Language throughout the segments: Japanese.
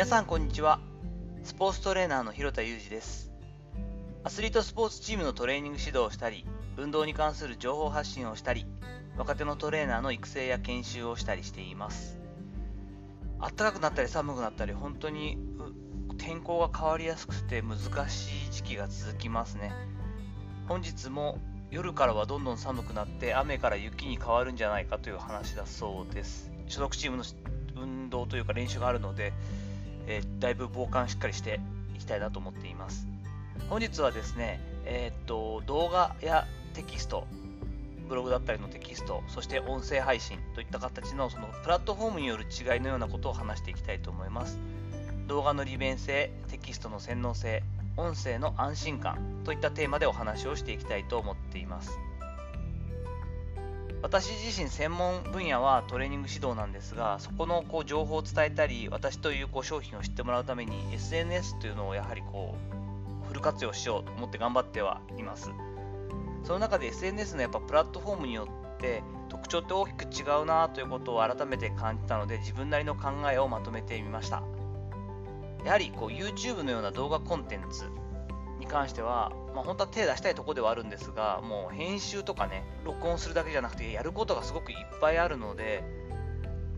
皆さんこんにちは。スポーツトレーナーの広田裕二です。アスリートスポーツチームのトレーニング指導をしたり運動に関する情報発信をしたり若手のトレーナーの育成や研修をしたりしています。暖かくなったり寒くなったり本当に天候が変わりやすくて難しい時期が続きますね。本日も夜からはどんどん寒くなって雨から雪に変わるんじゃないかという話だそうです。所属チームの運動というか練習があるので、えー、だいぶ防寒しっかりしていきたいなと思っています。本日はですね、えー、っと動画やテキストブログだったりのテキストそして音声配信といった形のそのプラットフォームによる違いのようなことを話していきたいと思います。動画の利便性テキストの洗脳性音声の安心感といったテーマでお話をしていきたいと思っています。私自身専門分野はトレーニング指導なんですがそこのこう情報を伝えたり私というこう商品を知ってもらうために SNS というのをやはりこうフル活用しようと思って頑張ってはいます。その中で SNS のやっぱプラットフォームによって特徴って大きく違うなということを改めて感じたので自分なりの考えをまとめてみました。やはりこう YouTube のような動画コンテンツ関しては、まあ、本当は手出したいところではあるんですが、もう編集とかね、録音するだけじゃなくて、やることがすごくいっぱいあるので、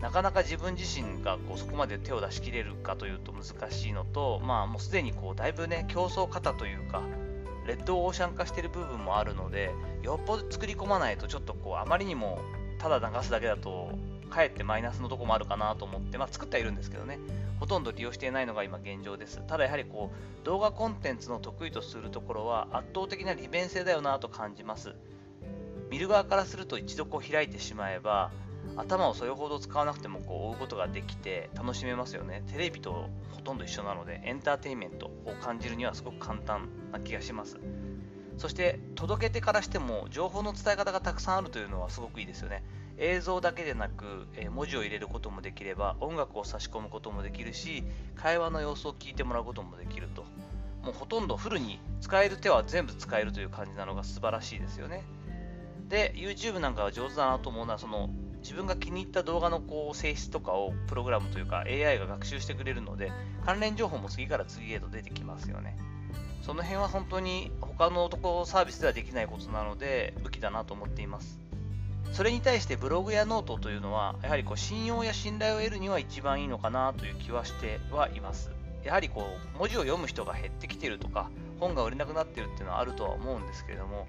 なかなか自分自身がこうそこまで手を出し切れるかというと難しいのと、まあ、もうすでにこうだいぶね、競争方というか、レッドオーシャン化している部分もあるので、よっぽど作り込まないと、ちょっとこうあまりにもただ流すだけだと、かえってマイナスのとこもあるかなと思って、まあ、作ってはいるんですけどね、ほとんど利用していないのが今現状です。ただやはりこう動画コンテンツの得意とするところは圧倒的な利便性だよなと感じます。見る側からすると一度こう開いてしまえば頭をそれほど使わなくてもこう追うことができて楽しめますよね。テレビとほとんど一緒なのでエンターテインメントを感じるにはすごく簡単な気がします。そして届けてからしても情報の伝え方がたくさんあるというのはすごくいいですよね。映像だけでなく、え文字を入れることもできれば音楽を差し込むこともできるし会話の様子を聞いてもらうこともできると。もうほとんどフルに使える手は全部使えるという感じなのが素晴らしいですよね。で YouTube なんかは上手だなと思うのはその自分が気に入った動画のこう性質とかをプログラムというか AI が学習してくれるので関連情報も次から次へと出てきますよね。その辺は本当に他のとこサービスではできないことなので武器だなと思っています。それに対してブログやノートというのは、やはりこう信用や信頼を得るには一番いいのかなという気はしてはいます。やはりこう文字を読む人が減ってきてるとか、本が売れなくなってるっていうのはあるとは思うんですけれども、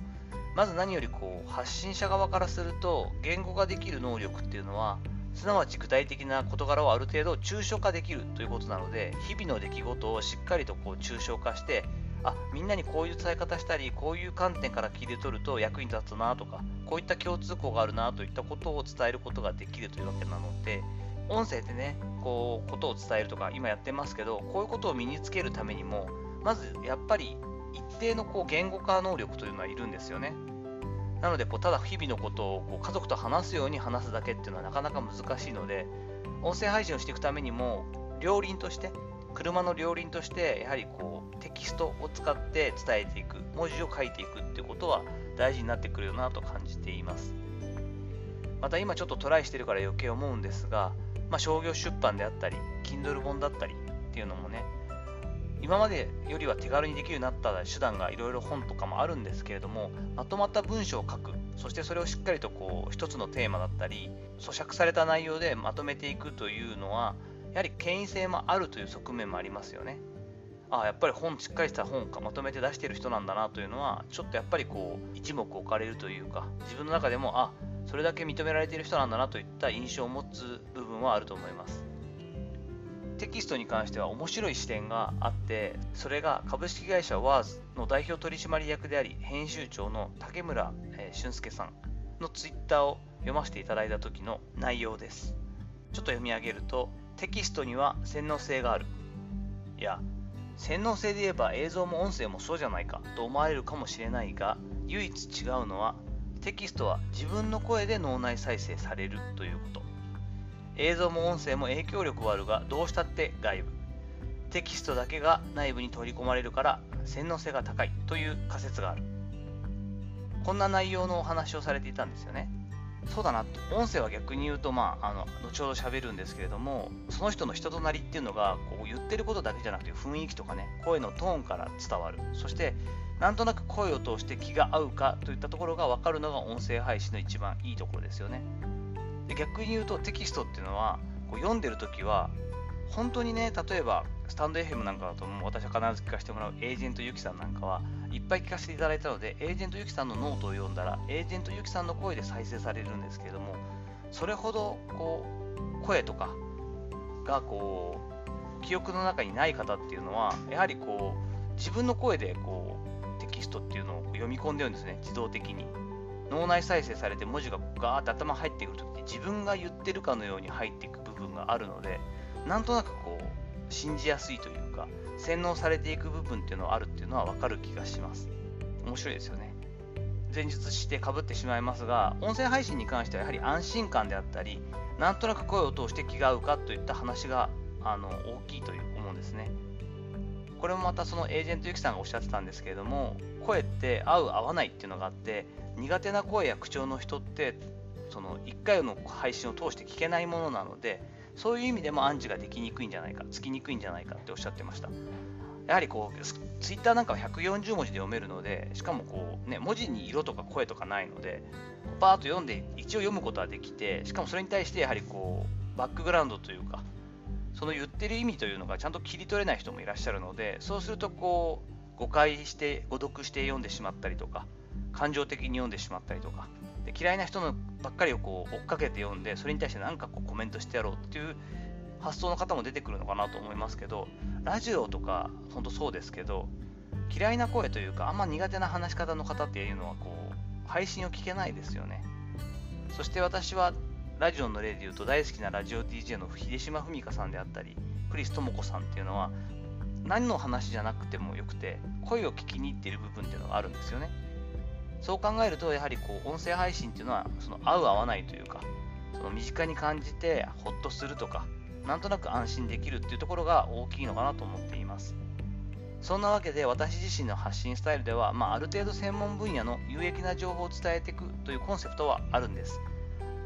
まず何よりこう発信者側からすると、言語ができる能力っていうのは、すなわち具体的な事柄をある程度抽象化できるということなので、日々の出来事をしっかりとこう抽象化して、あみんなにこういう伝え方したりこういう観点から聞いて取ると役に立つなとかこういった共通項があるなといったことを伝えることができるというわけなので音声でねこうことを伝えるとか今やってますけどこういうことを身につけるためにもまずやっぱり一定のこう言語化能力というのはいるんですよね。なのでこうただ日々のことをこう家族と話すように話すだけっていうのはなかなか難しいので音声配信をしていくためにも両輪として車の両輪としてやはりこうテキストを使って伝えていく文字を書いていくってことは大事になってくるよなと感じています。また今ちょっとトライしてるから余計思うんですが、まあ、商業出版であったり Kindle 本だったりっていうのもね今までよりは手軽にできるようになった手段がいろいろ本とかもあるんですけれどもまとまった文章を書くそしてそれをしっかりとこう一つのテーマだったり咀嚼された内容でまとめていくというのはやはり権威性もあるという側面もありますよね。ああやっぱり本しっかりした本かまとめて出してる人なんだなというのはちょっとやっぱりこう一目置かれるというか自分の中でもあそれだけ認められている人なんだなといった印象を持つ部分はあると思いますテキストに関しては面白い視点があってそれが株式会社 WARS の代表取締役であり編集長の竹村俊介さんのツイッターを読ませていただいた時の内容ですちょっと読み上げるとテキストには洗脳性がある。いや、洗脳性で言えば映像も音声もそうじゃないかと思われるかもしれないが、唯一違うのはテキストは自分の声で脳内再生されるということ。映像も音声も影響力はあるが、どうしたって外部。テキストだけが内部に取り込まれるから洗脳性が高いという仮説がある。こんな内容のお話をされていたんですよね。そうだな音声は逆に言うと、まあ、あの後ほど喋るんですけれどもその人の人となりっていうのがこう言ってることだけじゃなくて雰囲気とかね声のトーンから伝わる。そしてなんとなく声を通して気が合うかといったところが分かるのが音声配信の一番いいところですよね。で逆に言うとテキストっていうのはこう読んでる時は本当にね例えばスタンド FM なんかだともう私は必ず聞かせてもらうエージェントユキさんなんかはいっぱい聞かせていただいたのでエージェントユキさんのノートを読んだらエージェントユキさんの声で再生されるんですけれどもそれほどこう声とかがこう記憶の中にない方っていうのはやはりこう自分の声でこうテキストっていうのを読み込んでるんですね自動的に。脳内再生されて文字がガーって頭入ってくるときって自分が言ってるかのように入っていく部分があるのでなんとなくこう信じやすいというか洗脳されていく部分っていうのはあるっていうのは分かる気がします。面白いですよね。前述してかぶってしまいますが音声配信に関してはやはり安心感であったりなんとなく声を通して気が合うかといった話があの大きいという思うんですね。これもまたそのエージェントゆきさんがおっしゃってたんですけれども声って合う合わないっていうのがあって苦手な声や口調の人ってその1回の配信を通して聞けないものなのでそういう意味でも暗示ができにくいんじゃないかつきにくいんじゃないかっておっしゃってました。やはりこうツイッターなんかは140文字で読めるのでしかもこう、ね、文字に色とか声とかないのでパーッと読んで一応読むことはできてしかもそれに対してやはりこうバックグラウンドというかその言ってる意味というのがちゃんと切り取れない人もいらっしゃるのでそうするとこう誤解して誤読して読んでしまったりとか感情的に読んでしまったりとか。で嫌いな人のばっかりをこう追っかけて読んでそれに対して何かこうコメントしてやろうっていう発想の方も出てくるのかなと思いますけどラジオとか本当そうですけど嫌いな声というかあんま苦手な話し方の方っていうのはこう配信を聞けないですよね。そして私はラジオの例で言うと大好きなラジオ DJ の秀島文香さんであったりクリス智子さんっていうのは何の話じゃなくてもよくて声を聞きに行っている部分っていうのがあるんですよね。そう考えるとやはりこう音声配信っていうのはその合う合わないというかその身近に感じてホッとするとかなんとなく安心できるっていうところが大きいのかなと思っています。そんなわけで私自身の発信スタイルでは、まあ、ある程度専門分野の有益な情報を伝えていくというコンセプトはあるんです。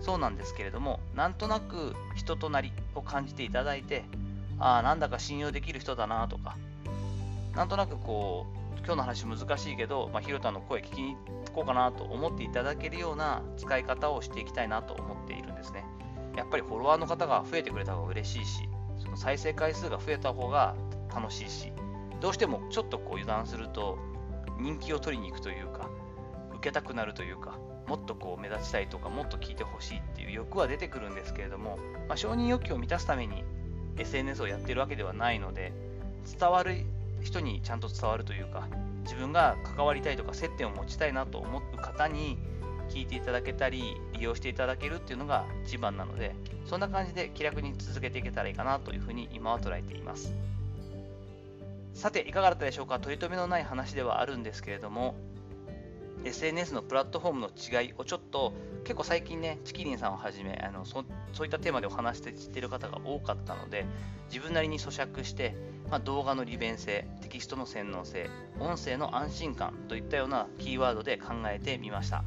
そうなんですけれどもなんとなく人となりを感じていただいてああなんだか信用できる人だなとかなんとなくこう今日の話難しいけど、まあ、広田の声聞きに行こうかなと思っていただけるような使い方をしていきたいなと思っているんですね。やっぱりフォロワーの方が増えてくれた方が嬉しいしその再生回数が増えた方が楽しいしどうしてもちょっとこう油断すると人気を取りに行くというか受けたくなるというかもっとこう目立ちたいとかもっと聞いてほしいっていう欲は出てくるんですけれども、まあ、承認欲求を満たすために SNS をやってるわけではないので伝わる人にちゃんと伝わるというか自分が関わりたいとか接点を持ちたいなと思う方に聞いていただけたり利用していただけるっていうのが一番なのでそんな感じで気楽に続けていけたらいいかなというふうに今は捉えています。さて、いかがだったでしょうか？取り留めのない話ではあるんですけれども、SNS のプラットフォームの違いをちょっと結構最近ね、チキリンさんをはじめあのそそういったテーマでお話している方が多かったので、自分なりに咀嚼して、まあ、動画の利便性、テキストの洗脳性、音声の安心感といったようなキーワードで考えてみました。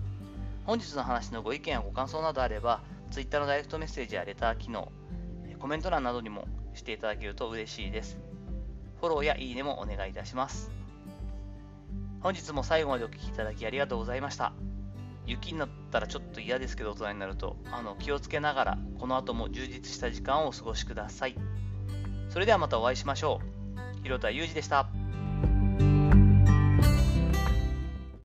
本日の話のご意見やご感想などあれば、Twitter のダイレクトメッセージやレター機能、コメント欄などにもしていただけると嬉しいです。フォローやいいねもお願いいたします。本日も最後までお聴きいただきありがとうございました。雪になったらちょっと嫌ですけど大人になるとあの気をつけながらこの後も充実した時間をお過ごしください。それではまたお会いしましょう。広田裕二でした。